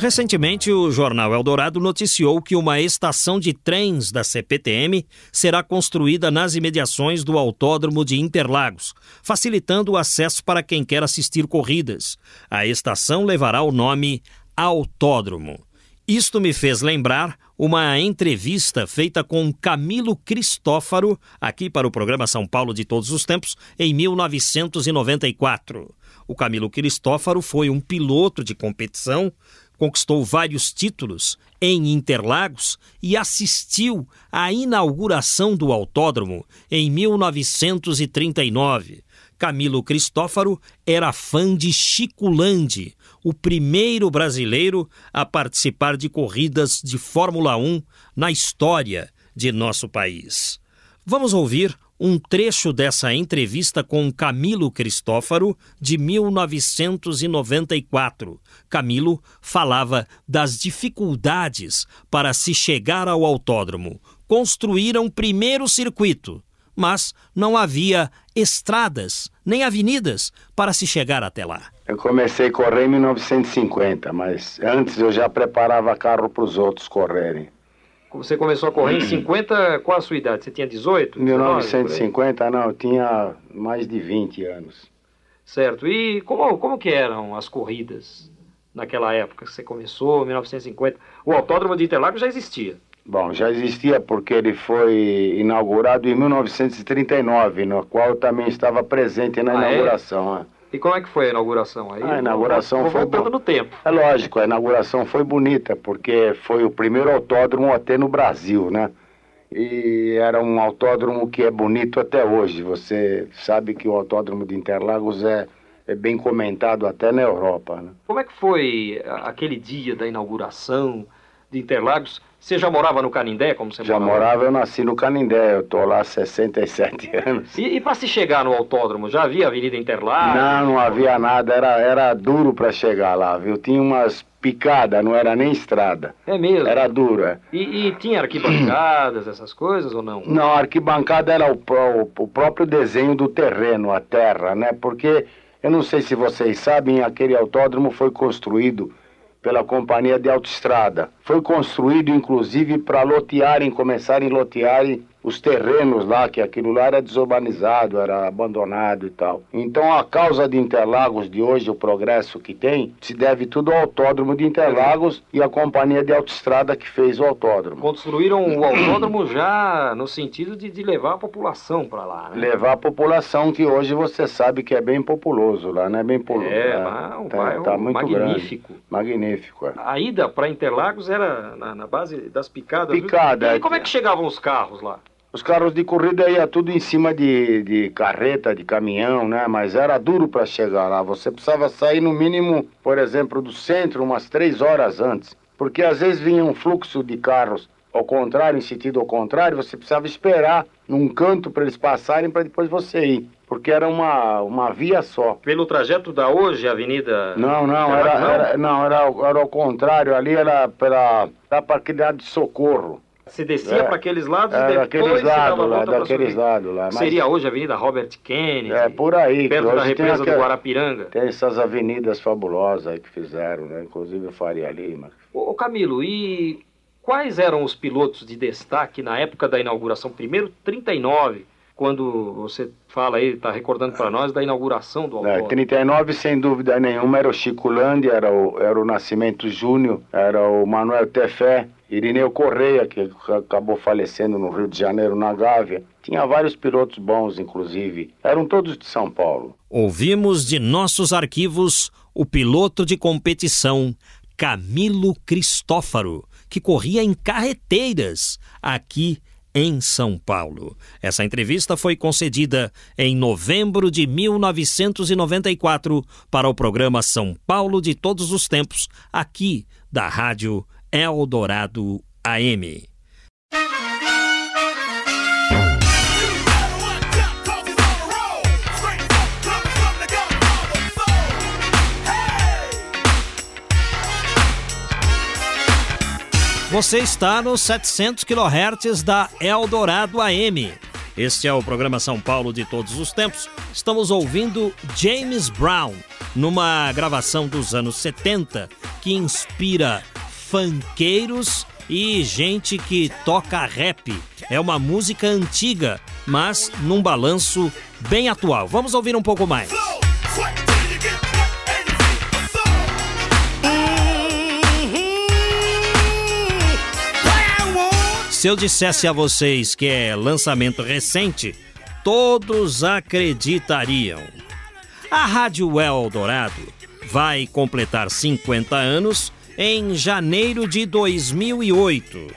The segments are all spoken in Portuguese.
Recentemente, o jornal Eldorado noticiou que uma estação de trens da CPTM será construída nas imediações do Autódromo de Interlagos, facilitando o acesso para quem quer assistir corridas. A estação levará o nome Autódromo. Isto me fez lembrar uma entrevista feita com Camilo Cristófaro, aqui para o programa São Paulo de Todos os Tempos, em 1994. O Camilo Cristófaro foi um piloto de competição, conquistou vários títulos em Interlagos e assistiu à inauguração do autódromo em 1939. Camilo Cristófaro era fã de Chico Landi, o primeiro brasileiro a participar de corridas de Fórmula 1 na história de nosso país. Vamos ouvir um trecho dessa entrevista com Camilo Cristófaro, de 1994. Camilo falava das dificuldades para se chegar ao autódromo. Construíram primeiro circuito, mas não havia estradas nem avenidas para se chegar até lá. Eu comecei a correr em 1950, mas antes eu já preparava carro para os outros correrem. Você começou a correr em 50, qual a sua idade? Você tinha 18? 1950, não, eu tinha mais de 20 anos. Certo. E como, como que eram as corridas naquela época que você começou, 1950? O Autódromo de Interlagos já existia. Bom, já existia porque ele foi inaugurado em 1939, no qual eu também estava presente na ah, é? inauguração. É? E como é que foi a inauguração aí? A inauguração vou, foi voltando no tempo. É lógico, a inauguração foi bonita, porque foi o primeiro autódromo até no Brasil, né? E era um autódromo que é bonito até hoje. Você sabe que o autódromo de Interlagos é, é bem comentado até na Europa. Né? Como é que foi aquele dia da inauguração de Interlagos? Você já morava no Canindé, como você Já morava, morava eu nasci no Canindé, eu estou lá há 67 anos. E, e para se chegar no autódromo, já havia Avenida Interlagos? Não, não havia nada, era, era duro para chegar lá, viu? Tinha umas picadas, não era nem estrada. É mesmo? Era duro, é. E, e tinha arquibancadas, essas coisas ou não? Não, a arquibancada era o, o, o próprio desenho do terreno, a terra, né? Porque, eu não sei se vocês sabem, aquele autódromo foi construído pela companhia de autoestrada. Foi construído inclusive para lotearem, começarem a lotearem os terrenos lá, que aquilo lá era desurbanizado, era abandonado e tal. Então a causa de Interlagos de hoje, o progresso que tem, se deve tudo ao autódromo de Interlagos e à companhia de autoestrada que fez o autódromo. Construíram o autódromo já no sentido de, de levar a população para lá, né? Levar a população que hoje você sabe que é bem populoso lá, né? Bem populoso. É, é, um tá, tá muito magnífico. Grande. Magnífico. É. A ida para Interlagos era na, na, base das picadas. Picada. E como é que chegavam os carros lá? Os carros de corrida ia tudo em cima de, de carreta, de caminhão, né? Mas era duro para chegar lá. Você precisava sair no mínimo, por exemplo, do centro umas três horas antes. Porque às vezes vinha um fluxo de carros ao contrário, em sentido ao contrário, você precisava esperar num canto para eles passarem para depois você ir. Porque era uma, uma via só. Pelo trajeto da hoje, Avenida. Não, não, era, era, não era, era ao contrário, ali era pela, pela parquilhada de socorro. Você descia é, para aqueles lados é, e depois lados lá, daqueles lados lá. Mas... Seria hoje a Avenida Robert Kennedy. É, por aí. Perto da represa do Guarapiranga. Tem essas avenidas fabulosas aí que fizeram, né? Inclusive o Faria Lima. Ô, Camilo, e quais eram os pilotos de destaque na época da inauguração? Primeiro, 39, quando você fala aí, está recordando para nós da inauguração do é, autódromo. É, 39, sem dúvida nenhuma, era o Chico Landi, era o, era o Nascimento Júnior, era o Manuel Tefé, Irineu Correia, que acabou falecendo no Rio de Janeiro, na Gávea. Tinha vários pilotos bons, inclusive. Eram todos de São Paulo. Ouvimos de nossos arquivos o piloto de competição Camilo Cristófaro, que corria em carreteiras aqui em São Paulo. Essa entrevista foi concedida em novembro de 1994 para o programa São Paulo de Todos os Tempos, aqui da Rádio Eldorado AM. Você está nos 700 kHz da Eldorado AM. Este é o programa São Paulo de todos os tempos. Estamos ouvindo James Brown numa gravação dos anos 70 que inspira funkeiros e gente que toca rap. É uma música antiga, mas num balanço bem atual. Vamos ouvir um pouco mais. Se eu dissesse a vocês que é lançamento recente, todos acreditariam. A Rádio Eldorado vai completar 50 anos em janeiro de 2008.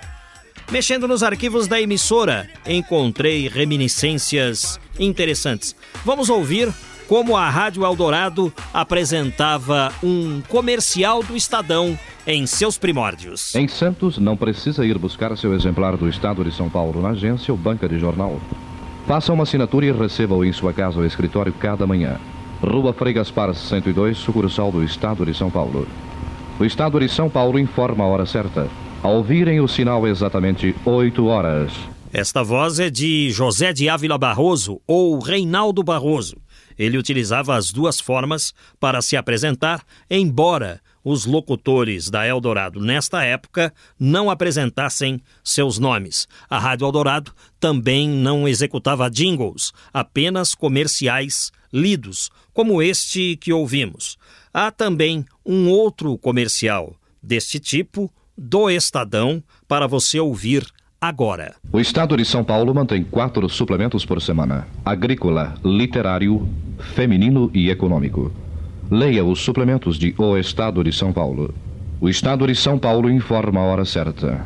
Mexendo nos arquivos da emissora, encontrei reminiscências interessantes. Vamos ouvir como a Rádio Eldorado apresentava um comercial do Estadão em seus primórdios. Em Santos, não precisa ir buscar seu exemplar do Estado de São Paulo na agência ou banca de jornal. Faça uma assinatura e receba-o em sua casa ou escritório cada manhã. Rua Frei Gaspar 102, sucursal do Estado de São Paulo. O Estado de São Paulo informa a hora certa. Ao ouvirem o sinal exatamente 8 horas. Esta voz é de José de Ávila Barroso ou Reinaldo Barroso. Ele utilizava as duas formas para se apresentar, embora os locutores da Eldorado nesta época não apresentassem seus nomes. A Rádio Eldorado também não executava jingles, apenas comerciais lidos, como este que ouvimos. Há também um outro comercial deste tipo, do Estadão, para você ouvir agora. O Estado de São Paulo mantém quatro suplementos por semana: agrícola, literário, feminino e econômico. Leia os suplementos de O Estado de São Paulo. O Estado de São Paulo informa a hora certa.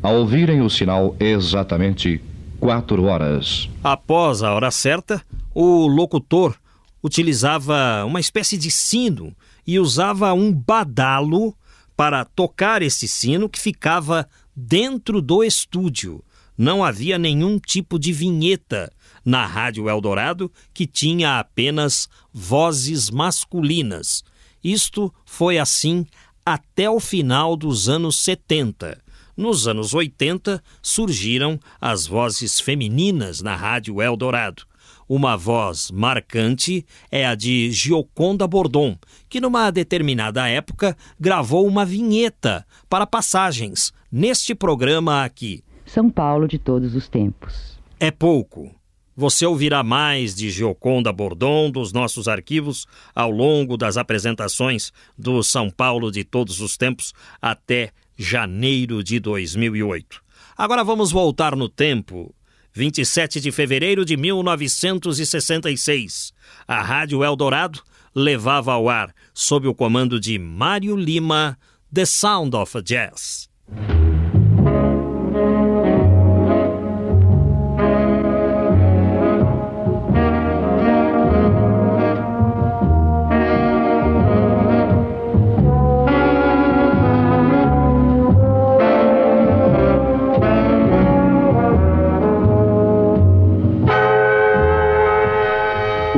Ao ouvirem o sinal exatamente quatro horas. Após a hora certa, o locutor utilizava uma espécie de sino e usava um badalo para tocar esse sino que ficava dentro do estúdio. Não havia nenhum tipo de vinheta na Rádio Eldorado, que tinha apenas vozes masculinas. Isto foi assim até o final dos anos 70. Nos anos 80 surgiram as vozes femininas na Rádio Eldorado. Uma voz marcante é a de Gioconda Bordon, que numa determinada época gravou uma vinheta para passagens neste programa aqui. São Paulo de todos os tempos. É pouco, você ouvirá mais de Gioconda Bordon dos nossos arquivos ao longo das apresentações do São Paulo de todos os tempos até janeiro de 2008. Agora vamos voltar no tempo. 27 de fevereiro de 1966. A Rádio Eldorado levava ao ar, sob o comando de Mário Lima, The Sound of Jazz.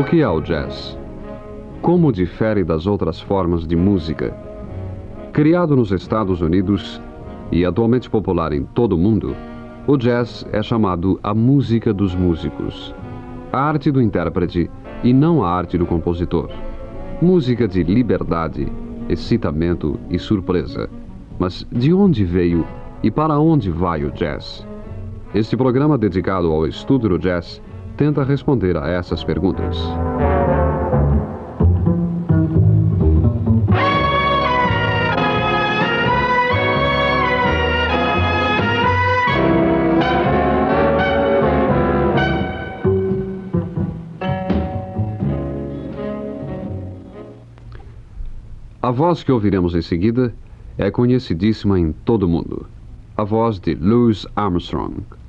Que é o jazz? Como difere das outras formas de música? Criado nos Estados Unidos e atualmente popular em todo o mundo, o jazz é chamado a música dos músicos, a arte do intérprete e não a arte do compositor. Música de liberdade, excitamento e surpresa. Mas de onde veio e para onde vai o jazz? Este programa dedicado ao estudo do jazz tenta responder a essas perguntas. A voz que ouviremos em seguida é conhecidíssima em todo o mundo. A voz de Louis Armstrong.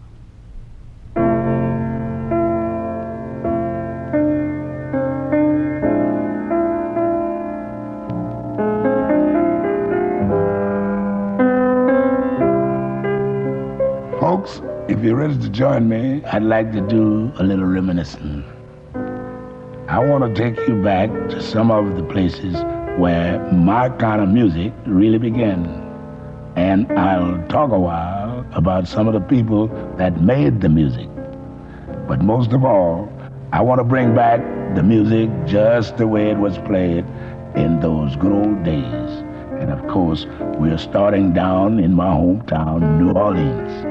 If you're ready to join me, I'd like to do a little reminiscing. I want to take you back to some of the places where my kind of music really began. And I'll talk a while about some of the people that made the music. But most of all, I want to bring back the music just the way it was played in those good old days. And of course, we're starting down in my hometown, New Orleans.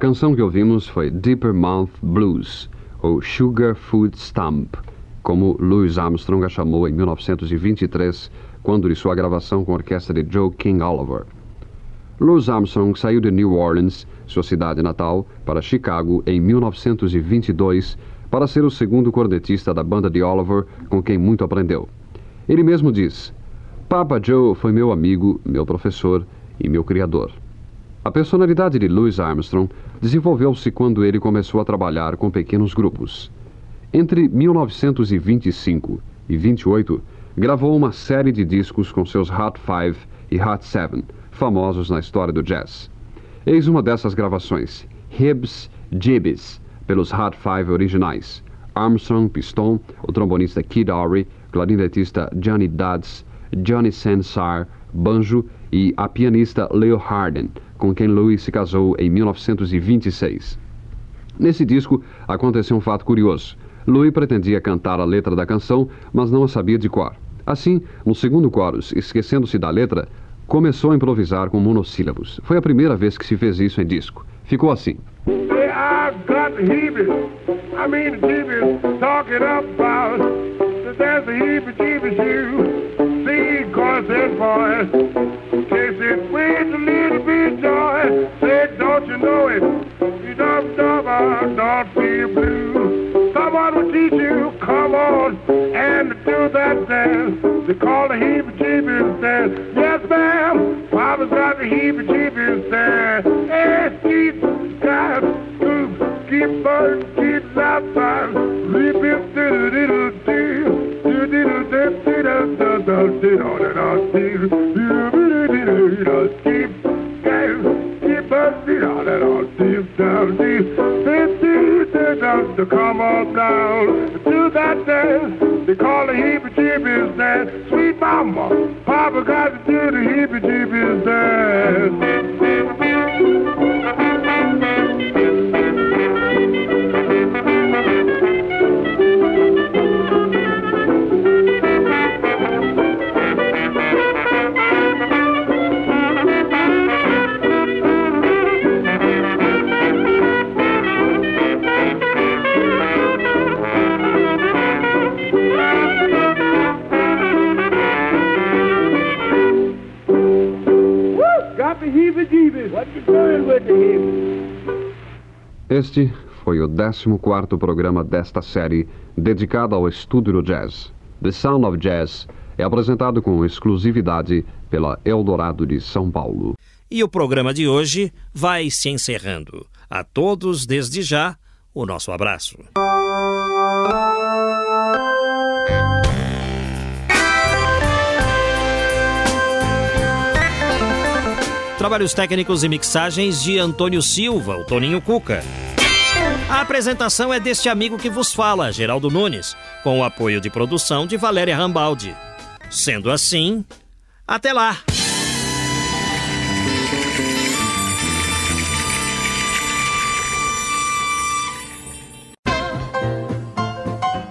Canção que ouvimos foi Deeper Mouth Blues, ou Sugar Food Stamp, como Louis Armstrong a chamou em 1923, quando de sua gravação com a orquestra de Joe King Oliver. Louis Armstrong saiu de New Orleans, sua cidade natal, para Chicago em 1922 para ser o segundo cornetista da banda de Oliver, com quem muito aprendeu. Ele mesmo diz: Papa Joe foi meu amigo, meu professor e meu criador. A personalidade de Louis Armstrong desenvolveu-se quando ele começou a trabalhar com pequenos grupos. Entre 1925 e 28, gravou uma série de discos com seus Hot Five e Hot Seven, famosos na história do jazz. Eis uma dessas gravações, Hibbs Jibbs, pelos Hot Five originais. Armstrong, Piston, o trombonista Kid Ory, clarinetista Johnny Dodds, Johnny Sensar, banjo e a pianista Leo Harden, com quem Louis se casou em 1926. Nesse disco aconteceu um fato curioso. Louis pretendia cantar a letra da canção, mas não a sabia de cor. Assim, no segundo chorus, esquecendo-se da letra, começou a improvisar com monossílabos. Foi a primeira vez que se fez isso em disco. Ficou assim. Joy. Say, don't you know it? You don't about don't feel blue. Someone will teach you, come on, and do that dance. They call the heebie jeebies dance. Yes, ma'am. Papa's got the heebie jeebies dance. Hey, keep guys, keep birds, keep outside. Rip it, do diddle do, do diddle do diddle do do diddle do do down do to come on down do that dance. They call the heebie jeebies dance. Sweet mama, Papa got to do the heebie jeebies Got the heebie-jeebies. What Este foi o 14º programa desta série dedicado ao estúdio do jazz. The Sound of Jazz é apresentado com exclusividade pela Eldorado de São Paulo. E o programa de hoje vai se encerrando. A todos, desde já, o nosso abraço. Trabalhos técnicos e mixagens de Antônio Silva, o Toninho Cuca. A apresentação é deste amigo que vos fala, Geraldo Nunes, com o apoio de produção de Valéria Rambaldi. Sendo assim, até lá!